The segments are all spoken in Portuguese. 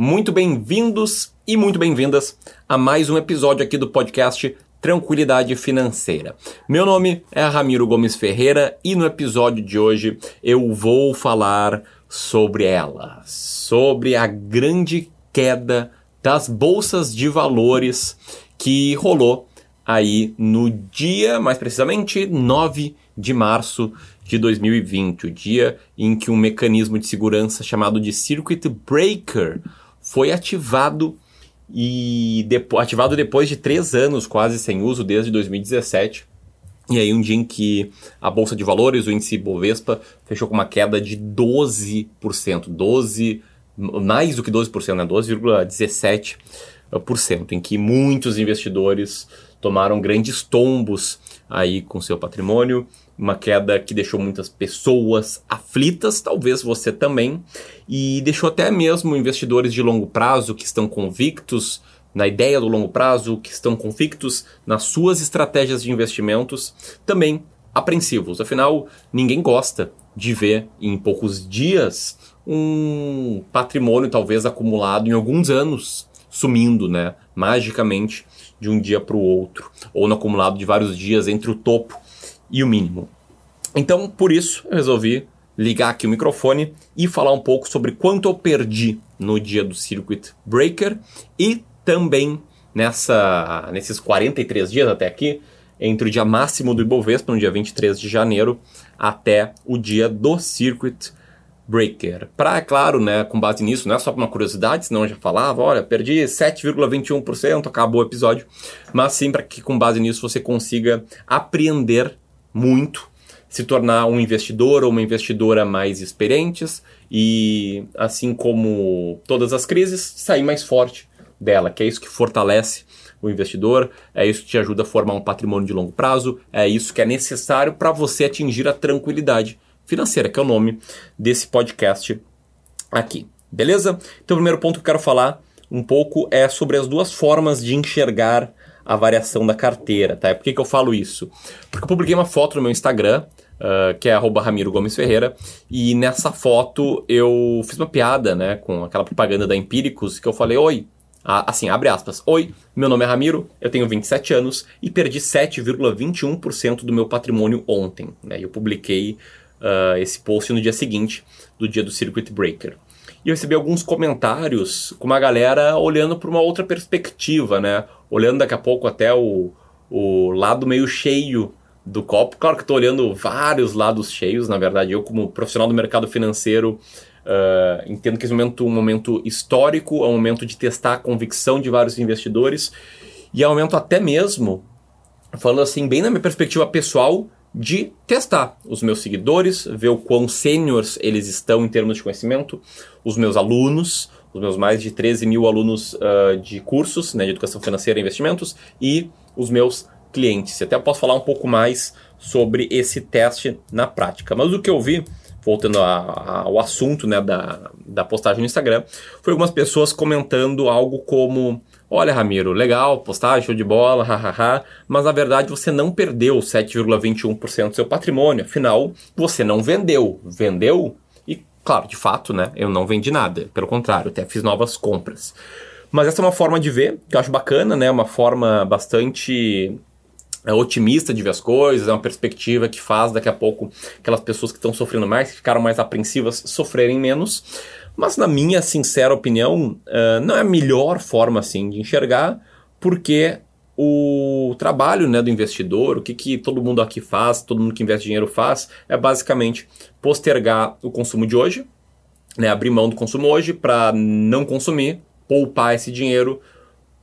muito bem-vindos e muito bem-vindas a mais um episódio aqui do podcast Tranquilidade Financeira. Meu nome é Ramiro Gomes Ferreira e no episódio de hoje eu vou falar sobre ela, sobre a grande queda das bolsas de valores que rolou aí no dia, mais precisamente, 9 de março de 2020, o dia em que um mecanismo de segurança chamado de Circuit Breaker foi ativado e depo ativado depois de três anos quase sem uso, desde 2017. E aí um dia em que a Bolsa de Valores, o índice Bovespa, fechou com uma queda de 12%, 12, mais do que 12%, né? 12,17%, em que muitos investidores tomaram grandes tombos aí com seu patrimônio, uma queda que deixou muitas pessoas aflitas, talvez você também, e deixou até mesmo investidores de longo prazo que estão convictos na ideia do longo prazo, que estão convictos nas suas estratégias de investimentos, também apreensivos. Afinal, ninguém gosta de ver em poucos dias um patrimônio talvez acumulado em alguns anos sumindo, né, magicamente de um dia para o outro, ou no acumulado de vários dias entre o topo e o mínimo. Então, por isso, eu resolvi ligar aqui o microfone e falar um pouco sobre quanto eu perdi no dia do Circuit Breaker e também nessa, nesses 43 dias até aqui, entre o dia máximo do Ibovespa, no dia 23 de janeiro, até o dia do Circuit Breaker. Para, é claro, né, com base nisso, não é só uma curiosidade, senão eu já falava, olha, perdi 7,21%, acabou o episódio, mas sim para que com base nisso você consiga apreender muito, se tornar um investidor ou uma investidora mais experientes e, assim como todas as crises, sair mais forte dela, que é isso que fortalece o investidor, é isso que te ajuda a formar um patrimônio de longo prazo, é isso que é necessário para você atingir a tranquilidade financeira, que é o nome desse podcast aqui. Beleza? Então, o primeiro ponto que eu quero falar um pouco é sobre as duas formas de enxergar a variação da carteira, tá? Por que, que eu falo isso? Porque eu publiquei uma foto no meu Instagram, uh, que é Ramiro Gomes Ferreira, e nessa foto eu fiz uma piada, né, com aquela propaganda da Empíricos, que eu falei, oi, assim, abre aspas, oi, meu nome é Ramiro, eu tenho 27 anos e perdi 7,21% do meu patrimônio ontem, né? Eu publiquei uh, esse post no dia seguinte do dia do Circuit Breaker. E eu recebi alguns comentários com uma galera olhando para uma outra perspectiva, né? Olhando daqui a pouco até o, o lado meio cheio do copo. Claro que estou olhando vários lados cheios, na verdade, eu como profissional do mercado financeiro uh, entendo que esse momento é um momento histórico, é um momento de testar a convicção de vários investidores e é um momento até mesmo, falando assim, bem na minha perspectiva pessoal, de testar os meus seguidores, ver o quão sêniores eles estão em termos de conhecimento, os meus alunos, os meus mais de 13 mil alunos uh, de cursos né, de educação financeira e investimentos e os meus clientes. Até posso falar um pouco mais sobre esse teste na prática. Mas o que eu vi, voltando a, a, ao assunto né, da, da postagem no Instagram, foi algumas pessoas comentando algo como Olha, Ramiro, legal, postagem, show de bola, hahaha, mas na verdade você não perdeu 7,21% do seu patrimônio, afinal, você não vendeu. Vendeu? E, claro, de fato, né, eu não vendi nada, pelo contrário, até fiz novas compras. Mas essa é uma forma de ver, que eu acho bacana, né, uma forma bastante é, otimista de ver as coisas, é uma perspectiva que faz daqui a pouco aquelas pessoas que estão sofrendo mais, que ficaram mais apreensivas, sofrerem menos. Mas, na minha sincera opinião, uh, não é a melhor forma assim de enxergar, porque o trabalho né, do investidor, o que, que todo mundo aqui faz, todo mundo que investe dinheiro faz, é basicamente postergar o consumo de hoje, né, abrir mão do consumo hoje para não consumir, poupar esse dinheiro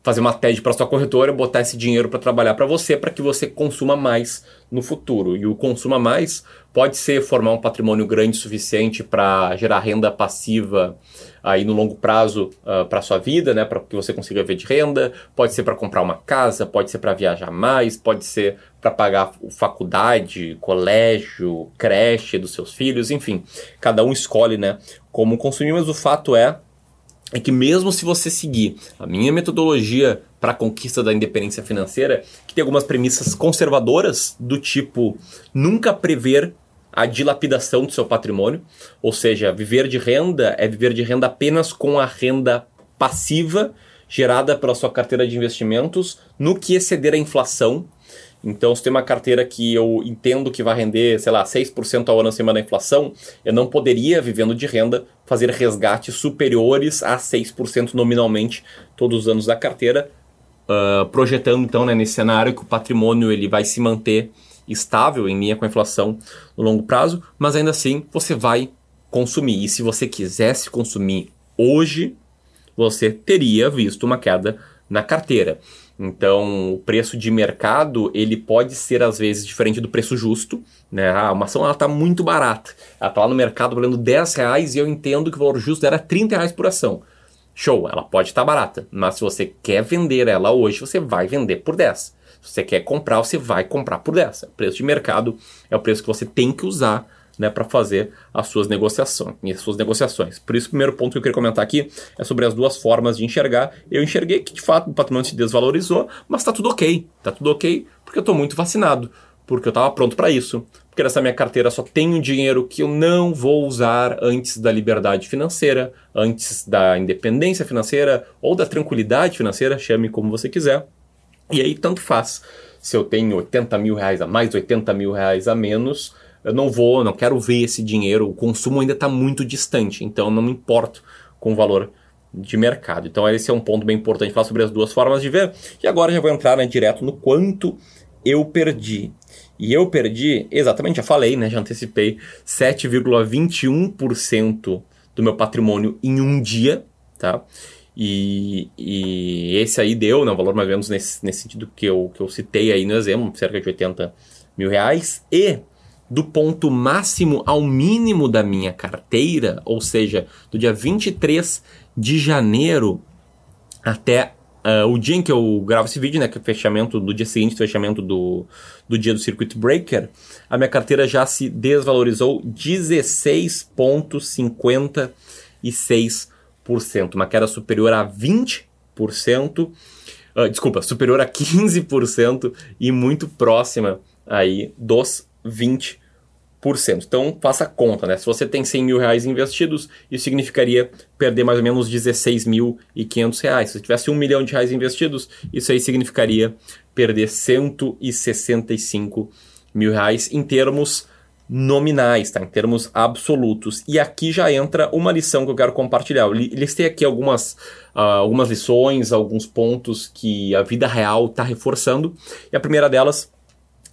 fazer uma TED para sua corretora, botar esse dinheiro para trabalhar para você, para que você consuma mais no futuro. E o consuma mais pode ser formar um patrimônio grande suficiente para gerar renda passiva aí no longo prazo uh, ah, para sua vida, né, para que você consiga ver de renda, pode ser para comprar uma casa, pode ser para viajar mais, pode ser para pagar faculdade, colégio, creche dos seus filhos, enfim, cada um escolhe, né, como consumir, mas o fato é é que mesmo se você seguir a minha metodologia para a conquista da independência financeira, que tem algumas premissas conservadoras do tipo nunca prever a dilapidação do seu patrimônio, ou seja, viver de renda é viver de renda apenas com a renda passiva gerada pela sua carteira de investimentos no que exceder a inflação então, se tem uma carteira que eu entendo que vai render, sei lá, 6% ao ano acima da inflação, eu não poderia, vivendo de renda, fazer resgates superiores a 6% nominalmente todos os anos da carteira, uh, projetando então né, nesse cenário que o patrimônio ele vai se manter estável em linha com a inflação no longo prazo, mas ainda assim você vai consumir. E se você quisesse consumir hoje, você teria visto uma queda na carteira. Então, o preço de mercado, ele pode ser às vezes diferente do preço justo, né? Ah, uma ação ela está muito barata. Ela está lá no mercado valendo 10 reais e eu entendo que o valor justo era 30 reais por ação. Show, ela pode estar tá barata, mas se você quer vender ela hoje, você vai vender por 10. Se você quer comprar, você vai comprar por 10. O preço de mercado é o preço que você tem que usar né, para fazer as suas negociações, as suas negociações. Por isso, o primeiro ponto que eu queria comentar aqui é sobre as duas formas de enxergar. Eu enxerguei que de fato o patrimônio se desvalorizou, mas está tudo ok, está tudo ok porque eu estou muito vacinado, porque eu estava pronto para isso, porque nessa minha carteira só tenho dinheiro que eu não vou usar antes da liberdade financeira, antes da independência financeira ou da tranquilidade financeira, chame como você quiser. E aí tanto faz se eu tenho 80 mil reais a mais, 80 mil reais a menos eu não vou, não quero ver esse dinheiro, o consumo ainda está muito distante, então não me importo com o valor de mercado. Então esse é um ponto bem importante falar sobre as duas formas de ver. E agora já vou entrar né, direto no quanto eu perdi. E eu perdi, exatamente, já falei, né, já antecipei, 7,21% do meu patrimônio em um dia, tá? E, e esse aí deu, né, valor mais ou menos nesse, nesse sentido que eu, que eu citei aí no exemplo, cerca de 80 mil reais. E do ponto máximo ao mínimo da minha carteira, ou seja, do dia 23 de janeiro até uh, o dia em que eu gravo esse vídeo, né, que é o fechamento do dia seguinte, fechamento do, do dia do Circuit Breaker, a minha carteira já se desvalorizou 16,56%, uma queda superior a 20%, uh, ah, desculpa, superior a 15% e muito próxima aí dos 20%. Então faça conta, né? Se você tem 100 mil reais investidos, isso significaria perder mais ou menos 16.500 reais. Se tivesse um milhão de reais investidos, isso aí significaria perder 165 mil reais em termos nominais, tá? Em termos absolutos. E aqui já entra uma lição que eu quero compartilhar. Eu listei aqui algumas, uh, algumas lições, alguns pontos que a vida real está reforçando. E a primeira delas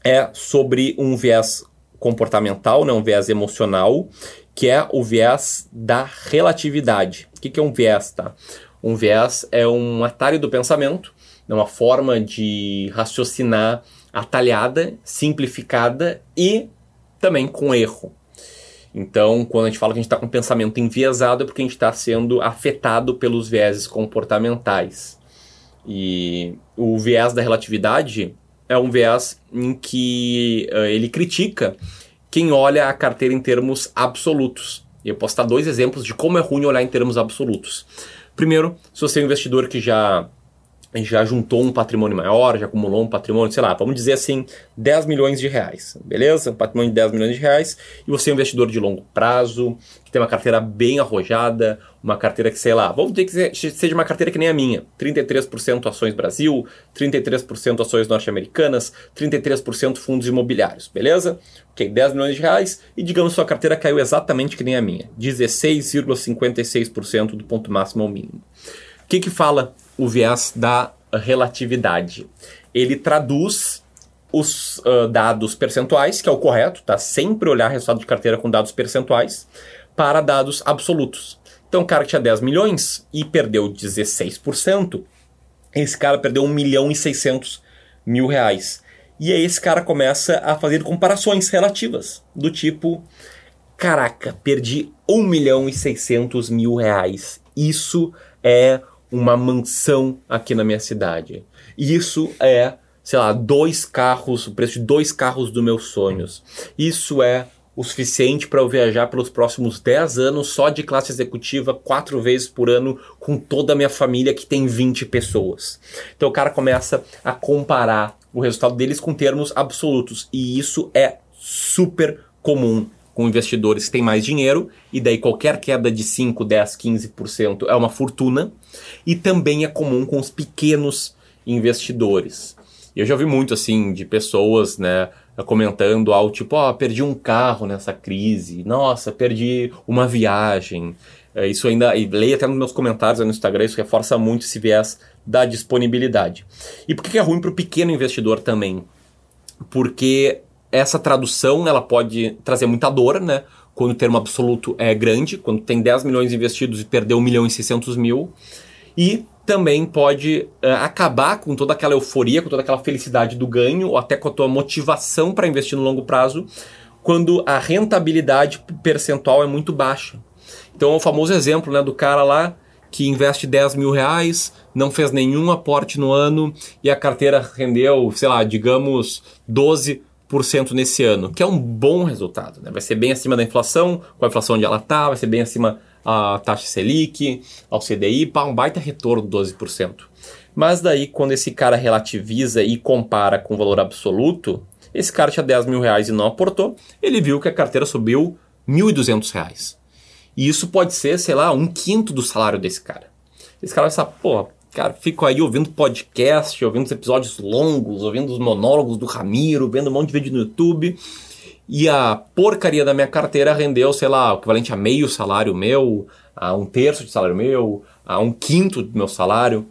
é sobre um viés comportamental, né, um viés emocional, que é o viés da relatividade. O que, que é um viés? Tá? Um viés é um atalho do pensamento, é uma forma de raciocinar atalhada, simplificada e também com erro. Então, quando a gente fala que a gente está com pensamento enviesado, é porque a gente está sendo afetado pelos vieses comportamentais. E o viés da relatividade é um viés em que uh, ele critica quem olha a carteira em termos absolutos. Eu posso dar dois exemplos de como é ruim olhar em termos absolutos. Primeiro, se você é um investidor que já já juntou um patrimônio maior, já acumulou um patrimônio, sei lá, vamos dizer assim, 10 milhões de reais, beleza? Um patrimônio de 10 milhões de reais, e você é um investidor de longo prazo, que tem uma carteira bem arrojada, uma carteira que, sei lá, vamos dizer que seja uma carteira que nem a minha, 33% ações Brasil, 33% ações norte-americanas, 33% fundos imobiliários, beleza? Ok, 10 milhões de reais, e digamos sua carteira caiu exatamente que nem a minha, 16,56% do ponto máximo ao mínimo. O que que fala o viés da relatividade. Ele traduz os uh, dados percentuais, que é o correto, tá? Sempre olhar resultado de carteira com dados percentuais, para dados absolutos. Então, o cara que tinha 10 milhões e perdeu 16%, esse cara perdeu 1 milhão e 600 mil reais. E aí esse cara começa a fazer comparações relativas, do tipo, caraca, perdi 1 milhão e 600 mil reais. Isso é uma mansão aqui na minha cidade. Isso é, sei lá, dois carros, o preço de dois carros dos meus sonhos. Isso é o suficiente para eu viajar pelos próximos 10 anos só de classe executiva, quatro vezes por ano, com toda a minha família que tem 20 pessoas. Então o cara começa a comparar o resultado deles com termos absolutos, e isso é super comum com investidores que têm mais dinheiro, e daí qualquer queda de 5, 10, 15% é uma fortuna, e também é comum com os pequenos investidores. Eu já ouvi muito assim de pessoas, né, comentando algo tipo, ó, oh, perdi um carro nessa crise, nossa, perdi uma viagem. É, isso ainda, e leia até nos meus comentários no Instagram, isso reforça muito esse viés da disponibilidade. E por que é ruim para o pequeno investidor também? Porque essa tradução ela pode trazer muita dor, né? Quando o termo absoluto é grande, quando tem 10 milhões investidos e perdeu 1 milhão e 600 mil. E também pode uh, acabar com toda aquela euforia, com toda aquela felicidade do ganho, ou até com a tua motivação para investir no longo prazo, quando a rentabilidade percentual é muito baixa. Então é o famoso exemplo né, do cara lá que investe 10 mil reais, não fez nenhum aporte no ano e a carteira rendeu, sei lá, digamos 12% nesse ano, que é um bom resultado. Né? Vai ser bem acima da inflação, com a inflação onde ela está, vai ser bem acima a taxa Selic, ao CDI, para um baita retorno de 12%. Mas daí, quando esse cara relativiza e compara com o valor absoluto, esse cara tinha 10 mil reais e não aportou, ele viu que a carteira subiu 1.200 reais. E isso pode ser, sei lá, um quinto do salário desse cara. Esse cara vai pensar, cara, fico aí ouvindo podcast, ouvindo os episódios longos, ouvindo os monólogos do Ramiro, vendo um monte de vídeo no YouTube. E a porcaria da minha carteira rendeu, sei lá, o equivalente a meio salário meu, a um terço de salário meu, a um quinto do meu salário.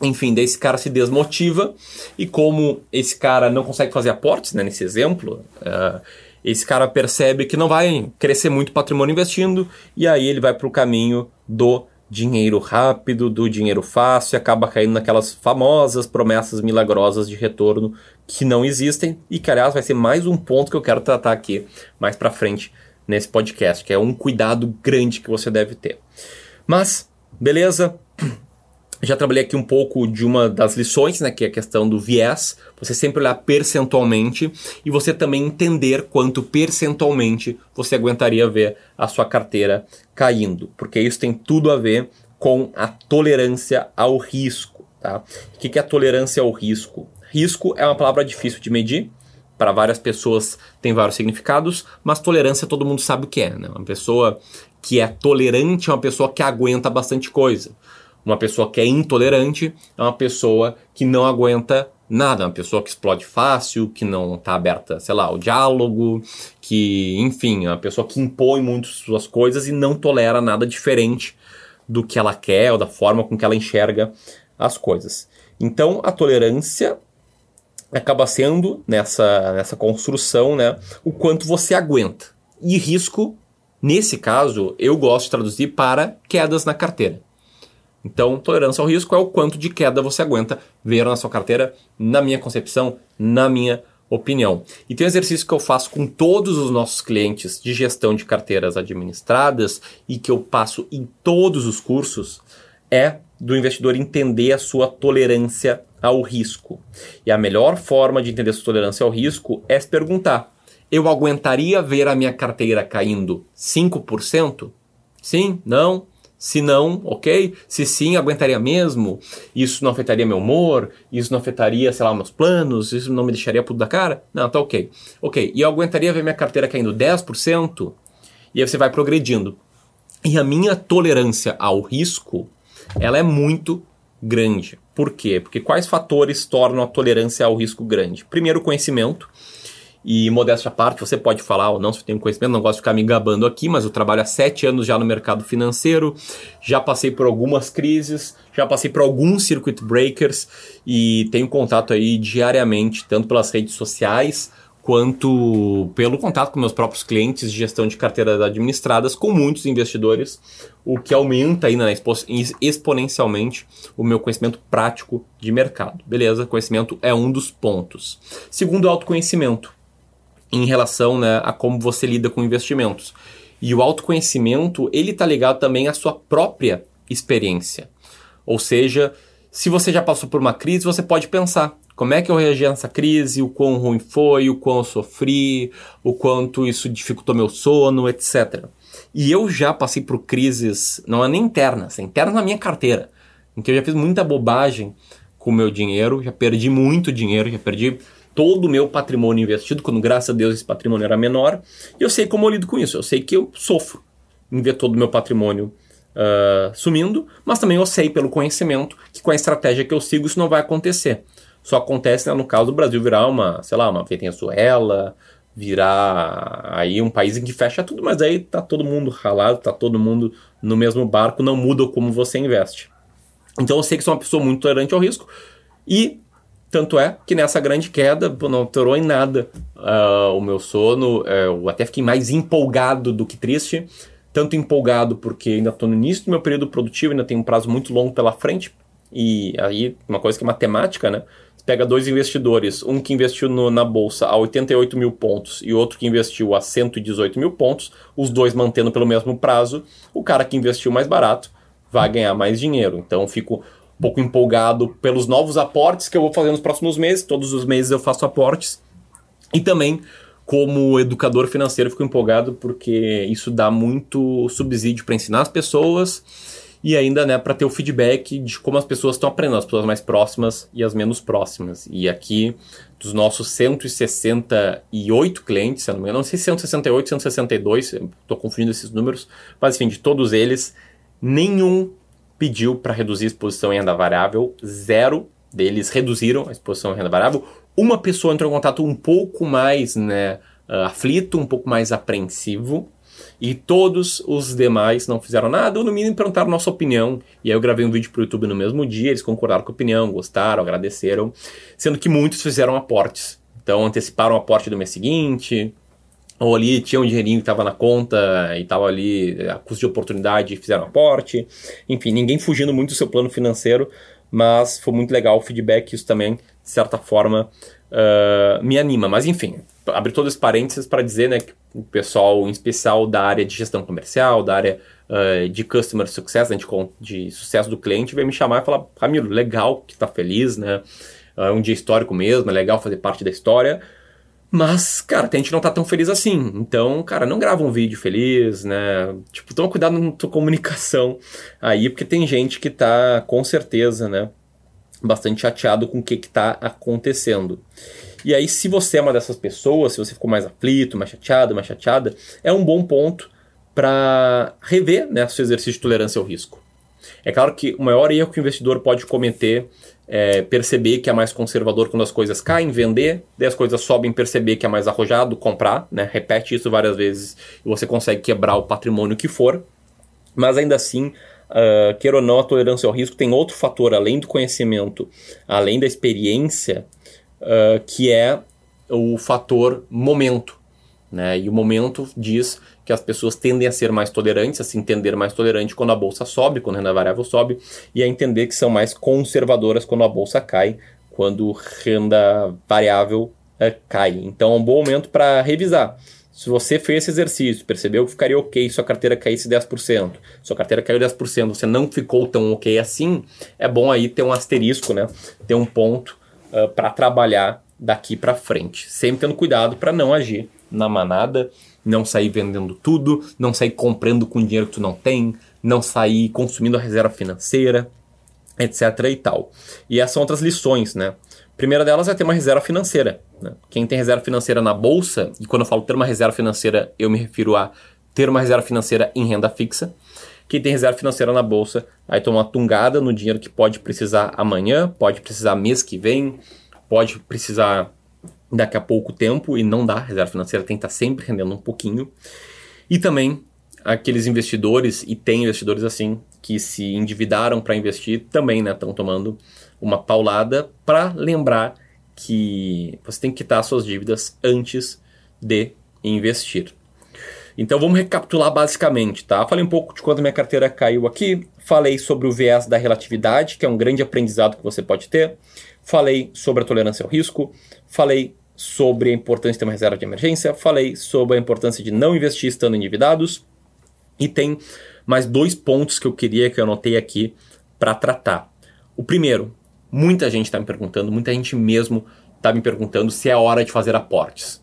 Enfim, daí esse cara se desmotiva. E como esse cara não consegue fazer aportes, né, nesse exemplo, uh, esse cara percebe que não vai crescer muito patrimônio investindo. E aí ele vai para o caminho do dinheiro rápido, do dinheiro fácil, acaba caindo naquelas famosas promessas milagrosas de retorno que não existem e que, aliás, vai ser mais um ponto que eu quero tratar aqui mais para frente nesse podcast, que é um cuidado grande que você deve ter. Mas, beleza, já trabalhei aqui um pouco de uma das lições, né, que é a questão do viés. Você sempre olhar percentualmente e você também entender quanto percentualmente você aguentaria ver a sua carteira caindo, porque isso tem tudo a ver com a tolerância ao risco. Tá? O que é a tolerância ao risco? Risco é uma palavra difícil de medir. Para várias pessoas tem vários significados, mas tolerância todo mundo sabe o que é. Né? Uma pessoa que é tolerante é uma pessoa que aguenta bastante coisa. Uma pessoa que é intolerante é uma pessoa que não aguenta nada, uma pessoa que explode fácil, que não está aberta, sei lá, ao diálogo, que, enfim, é uma pessoa que impõe muito suas coisas e não tolera nada diferente do que ela quer ou da forma com que ela enxerga as coisas. Então, a tolerância acaba sendo nessa, nessa construção, né, o quanto você aguenta. E risco, nesse caso, eu gosto de traduzir para quedas na carteira. Então, tolerância ao risco é o quanto de queda você aguenta ver na sua carteira, na minha concepção, na minha opinião. E tem um exercício que eu faço com todos os nossos clientes de gestão de carteiras administradas e que eu passo em todos os cursos é do investidor entender a sua tolerância ao risco. E a melhor forma de entender a sua tolerância ao risco é se perguntar: eu aguentaria ver a minha carteira caindo 5%? Sim? Não? Se não, ok. Se sim, aguentaria mesmo. Isso não afetaria meu humor. Isso não afetaria, sei lá, meus planos. Isso não me deixaria puto da cara. Não, tá ok. Ok. E eu aguentaria ver minha carteira caindo 10%. E aí você vai progredindo. E a minha tolerância ao risco, ela é muito grande. Por quê? Porque quais fatores tornam a tolerância ao risco grande? Primeiro, conhecimento. E modéstia à parte, você pode falar ou não se tem conhecimento, não gosto de ficar me gabando aqui, mas eu trabalho há sete anos já no mercado financeiro, já passei por algumas crises, já passei por alguns circuit breakers e tenho contato aí diariamente, tanto pelas redes sociais quanto pelo contato com meus próprios clientes de gestão de carteiras administradas com muitos investidores, o que aumenta ainda exponencialmente o meu conhecimento prático de mercado. Beleza? Conhecimento é um dos pontos. Segundo, autoconhecimento em relação né, a como você lida com investimentos. E o autoconhecimento, ele está ligado também à sua própria experiência. Ou seja, se você já passou por uma crise, você pode pensar como é que eu reagi nessa crise, o quão ruim foi, o quão eu sofri, o quanto isso dificultou meu sono, etc. E eu já passei por crises, não é nem internas, é internas na minha carteira, em que eu já fiz muita bobagem com o meu dinheiro, já perdi muito dinheiro, já perdi todo o meu patrimônio investido, quando graças a Deus esse patrimônio era menor, e eu sei como eu lido com isso, eu sei que eu sofro em ver todo o meu patrimônio uh, sumindo, mas também eu sei pelo conhecimento que com a estratégia que eu sigo isso não vai acontecer. Só acontece né, no caso do Brasil virar uma, sei lá, uma Venezuela, virar aí um país em que fecha tudo, mas aí tá todo mundo ralado, tá todo mundo no mesmo barco, não muda como você investe. Então eu sei que sou uma pessoa muito tolerante ao risco e tanto é que nessa grande queda não alterou em nada uh, o meu sono, uh, eu até fiquei mais empolgado do que triste, tanto empolgado porque ainda estou no início do meu período produtivo, ainda tenho um prazo muito longo pela frente, e aí uma coisa que é matemática, né? pega dois investidores, um que investiu no, na bolsa a 88 mil pontos e outro que investiu a 118 mil pontos, os dois mantendo pelo mesmo prazo, o cara que investiu mais barato vai ganhar mais dinheiro. Então fico pouco empolgado pelos novos aportes que eu vou fazer nos próximos meses. Todos os meses eu faço aportes. E também, como educador financeiro, fico empolgado porque isso dá muito subsídio para ensinar as pessoas e ainda né, para ter o feedback de como as pessoas estão aprendendo, as pessoas mais próximas e as menos próximas. E aqui, dos nossos 168 clientes, se não me engano, não sei se 168, 162, estou confundindo esses números, mas enfim, de todos eles, nenhum pediu para reduzir a exposição em renda variável, zero deles reduziram a exposição em renda variável. Uma pessoa entrou em contato um pouco mais né, aflito, um pouco mais apreensivo, e todos os demais não fizeram nada, ou no mínimo perguntaram nossa opinião. E aí eu gravei um vídeo pro YouTube no mesmo dia, eles concordaram com a opinião, gostaram, agradeceram, sendo que muitos fizeram aportes. Então anteciparam o aporte do mês seguinte, ou ali tinha um dinheirinho que estava na conta e estava ali a custo de oportunidade fizeram aporte. Enfim, ninguém fugindo muito do seu plano financeiro, mas foi muito legal o feedback, isso também, de certa forma, uh, me anima. Mas enfim, abrir todos os parênteses para dizer né, que o pessoal, em especial da área de gestão comercial, da área uh, de customer success, né, de, de, sucesso do cliente, veio me chamar e falar: Ramiro, legal que tá feliz, né? É um dia histórico mesmo, é legal fazer parte da história. Mas, cara, a gente não tá tão feliz assim. Então, cara, não grava um vídeo feliz, né? Tipo, toma cuidado na tua comunicação aí, porque tem gente que tá, com certeza, né? Bastante chateado com o que que tá acontecendo. E aí, se você é uma dessas pessoas, se você ficou mais aflito, mais chateado, mais chateada, é um bom ponto para rever né, seu exercício de tolerância ao risco. É claro que o maior erro que o investidor pode cometer é perceber que é mais conservador quando as coisas caem, vender, daí as coisas sobem, perceber que é mais arrojado, comprar, né? repete isso várias vezes e você consegue quebrar o patrimônio que for. Mas ainda assim, uh, ou não, a tolerância ao risco tem outro fator, além do conhecimento, além da experiência, uh, que é o fator momento. Né? E o momento diz que as pessoas tendem a ser mais tolerantes, a se entender mais tolerante quando a bolsa sobe, quando a renda variável sobe, e a entender que são mais conservadoras quando a bolsa cai, quando renda variável uh, cai. Então é um bom momento para revisar. Se você fez esse exercício, percebeu que ficaria ok se a carteira caísse 10%, se a carteira caiu 10%, você não ficou tão ok assim, é bom aí ter um asterisco, né? ter um ponto uh, para trabalhar daqui para frente. Sempre tendo cuidado para não agir na manada, não sair vendendo tudo, não sair comprando com dinheiro que tu não tem, não sair consumindo a reserva financeira, etc e tal. E essas são outras lições, né? Primeira delas é ter uma reserva financeira. Né? Quem tem reserva financeira na bolsa, e quando eu falo ter uma reserva financeira, eu me refiro a ter uma reserva financeira em renda fixa. Quem tem reserva financeira na bolsa vai tomar uma tungada no dinheiro que pode precisar amanhã, pode precisar mês que vem, pode precisar daqui a pouco tempo e não dá. Reserva financeira tem que estar sempre rendendo um pouquinho. E também aqueles investidores, e tem investidores assim, que se endividaram para investir, também estão né, tomando uma paulada para lembrar que você tem que quitar suas dívidas antes de investir. Então vamos recapitular basicamente, tá? Falei um pouco de quanto minha carteira caiu aqui, falei sobre o viés da relatividade, que é um grande aprendizado que você pode ter, falei sobre a tolerância ao risco, falei sobre a importância de ter uma reserva de emergência, falei sobre a importância de não investir estando endividados e tem mais dois pontos que eu queria que eu anotei aqui para tratar. O primeiro, muita gente está me perguntando, muita gente mesmo está me perguntando se é hora de fazer aportes.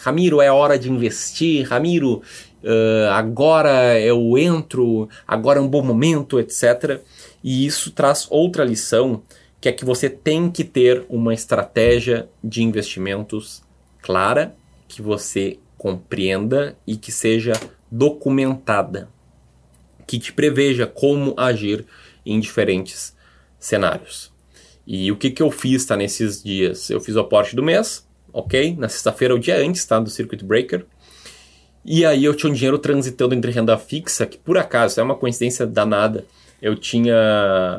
Ramiro, é hora de investir, Ramiro, uh, agora eu entro, agora é um bom momento, etc. E isso traz outra lição, que é que você tem que ter uma estratégia de investimentos clara, que você compreenda e que seja documentada, que te preveja como agir em diferentes cenários. E o que, que eu fiz tá, nesses dias? Eu fiz o aporte do mês, ok? Na sexta-feira, o dia antes tá, do Circuit Breaker. E aí eu tinha um dinheiro transitando entre renda fixa, que por acaso é uma coincidência danada. Eu tinha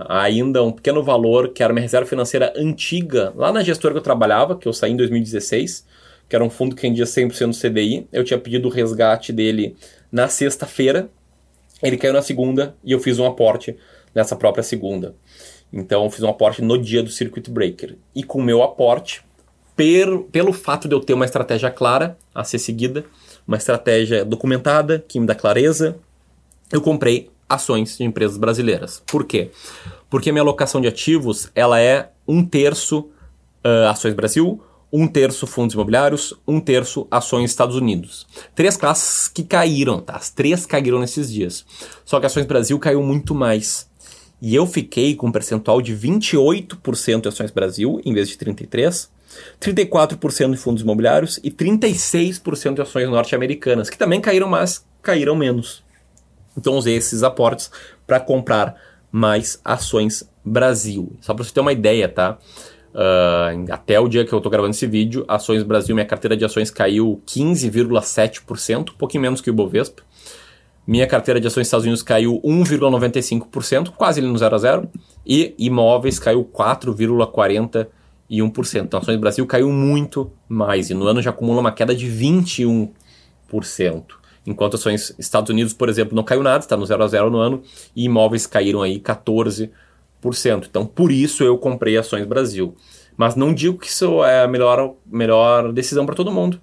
ainda um pequeno valor, que era uma reserva financeira antiga, lá na gestora que eu trabalhava, que eu saí em 2016, que era um fundo que rendia 100% do CDI. Eu tinha pedido o resgate dele na sexta-feira, ele caiu na segunda e eu fiz um aporte nessa própria segunda. Então eu fiz um aporte no dia do Circuit Breaker. E com o meu aporte, per, pelo fato de eu ter uma estratégia clara a ser seguida, uma estratégia documentada que me dá clareza, eu comprei ações de empresas brasileiras. Por quê? Porque minha alocação de ativos ela é um terço uh, ações Brasil, um terço fundos imobiliários, um terço ações Estados Unidos. Três classes que caíram, tá? As três caíram nesses dias. Só que ações Brasil caiu muito mais. E eu fiquei com um percentual de 28% de ações Brasil, em vez de 33%, 34% de fundos imobiliários e 36% de ações norte-americanas, que também caíram, mas caíram menos. Então usei esses aportes para comprar mais ações Brasil. Só para você ter uma ideia, tá? Uh, até o dia que eu estou gravando esse vídeo, ações Brasil, minha carteira de ações caiu 15,7%, um pouquinho menos que o Bovespa. Minha carteira de ações Estados Unidos caiu 1,95%, quase ali no 0 a 0, e imóveis caiu 4,41%. Então, ações Brasil caiu muito mais e no ano já acumula uma queda de 21%. Enquanto ações Estados Unidos, por exemplo, não caiu nada, está no 0 a 0 no ano, e imóveis caíram aí 14%. Então, por isso eu comprei ações Brasil. Mas não digo que isso é a melhor, melhor decisão para todo mundo.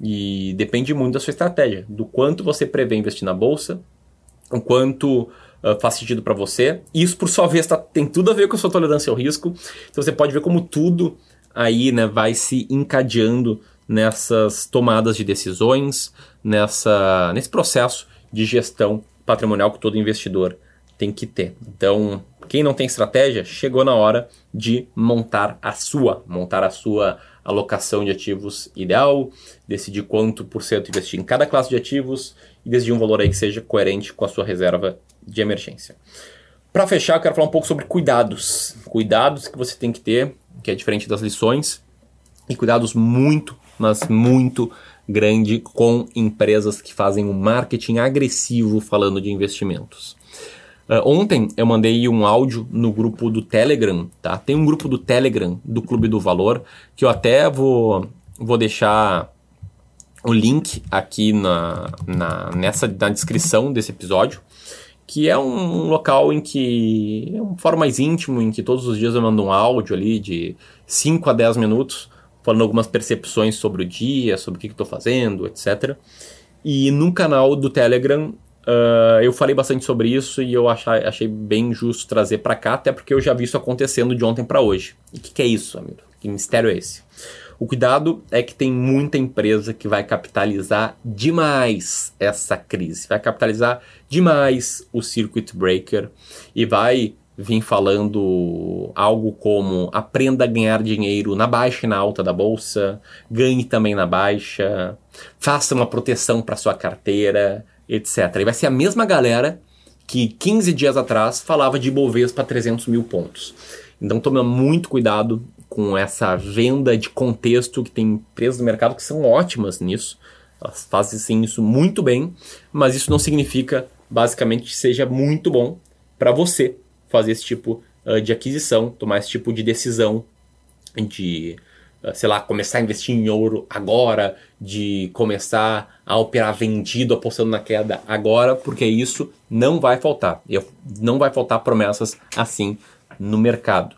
E depende muito da sua estratégia, do quanto você prevê investir na bolsa, o quanto uh, faz sentido para você. Isso, por sua vez, tá, tem tudo a ver com a sua tolerância ao risco. Então você pode ver como tudo aí né, vai se encadeando nessas tomadas de decisões, nessa, nesse processo de gestão patrimonial que todo investidor tem que ter. Então, quem não tem estratégia, chegou na hora de montar a sua, montar a sua alocação de ativos ideal, decidir quanto por cento investir em cada classe de ativos e decidir um valor aí que seja coerente com a sua reserva de emergência. Para fechar, eu quero falar um pouco sobre cuidados. Cuidados que você tem que ter, que é diferente das lições, e cuidados muito, mas muito grande com empresas que fazem um marketing agressivo falando de investimentos. Uh, ontem eu mandei um áudio no grupo do Telegram, tá? Tem um grupo do Telegram do Clube do Valor que eu até vou, vou deixar o link aqui na, na, nessa, na descrição desse episódio, que é um local em que é um fórum mais íntimo, em que todos os dias eu mando um áudio ali de 5 a 10 minutos, falando algumas percepções sobre o dia, sobre o que estou fazendo, etc. E no canal do Telegram Uh, eu falei bastante sobre isso e eu achei, achei bem justo trazer para cá, até porque eu já vi isso acontecendo de ontem para hoje. E o que, que, é isso, amigo? Que mistério é esse? O cuidado é que tem muita empresa que vai capitalizar demais essa crise, vai capitalizar demais o circuit breaker e vai vir falando algo como aprenda a ganhar dinheiro na baixa e na alta da bolsa, ganhe também na baixa, faça uma proteção para sua carteira, etc. E vai ser a mesma galera que 15 dias atrás falava de Ibovespa 300 mil pontos. Então toma muito cuidado com essa venda de contexto que tem empresas no mercado que são ótimas nisso. Elas fazem sim, isso muito bem, mas isso não significa basicamente que seja muito bom para você fazer esse tipo uh, de aquisição, tomar esse tipo de decisão de eh, sei lá, começar a investir em ouro agora, de começar a operar vendido, apostando na queda agora, porque isso não vai faltar. Eu, não vai faltar promessas assim no mercado.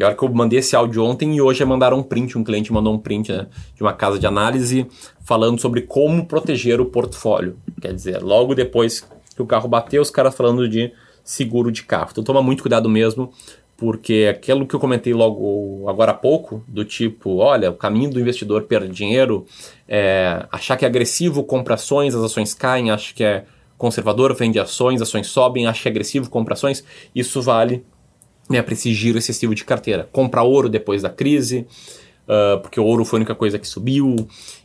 E a hora que eu mandei esse áudio ontem e hoje mandaram um print, um cliente mandou um print né, de uma casa de análise falando sobre como proteger o portfólio. Quer dizer, logo depois que o carro bateu, os caras falando de seguro de carro. Então toma muito cuidado mesmo porque aquilo que eu comentei logo agora há pouco, do tipo, olha, o caminho do investidor perder dinheiro, é achar que é agressivo, compra ações, as ações caem, acha que é conservador, vende ações, ações sobem, acha que é agressivo, compra ações, isso vale né, para esse giro excessivo de carteira. Compra ouro depois da crise, uh, porque o ouro foi a única coisa que subiu,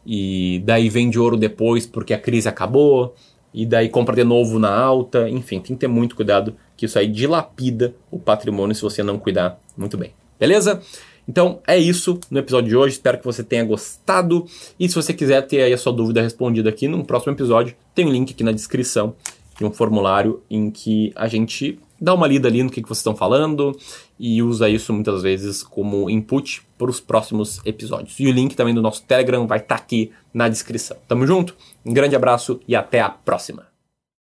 e daí vende ouro depois porque a crise acabou, e daí compra de novo na alta, enfim, tem que ter muito cuidado que isso aí dilapida o patrimônio se você não cuidar muito bem. Beleza? Então é isso no episódio de hoje. Espero que você tenha gostado. E se você quiser ter aí a sua dúvida respondida aqui no próximo episódio, tem um link aqui na descrição de um formulário em que a gente dá uma lida ali no que, que vocês estão falando e usa isso muitas vezes como input para os próximos episódios. E o link também do nosso Telegram vai estar tá aqui na descrição. Tamo junto? Um grande abraço e até a próxima!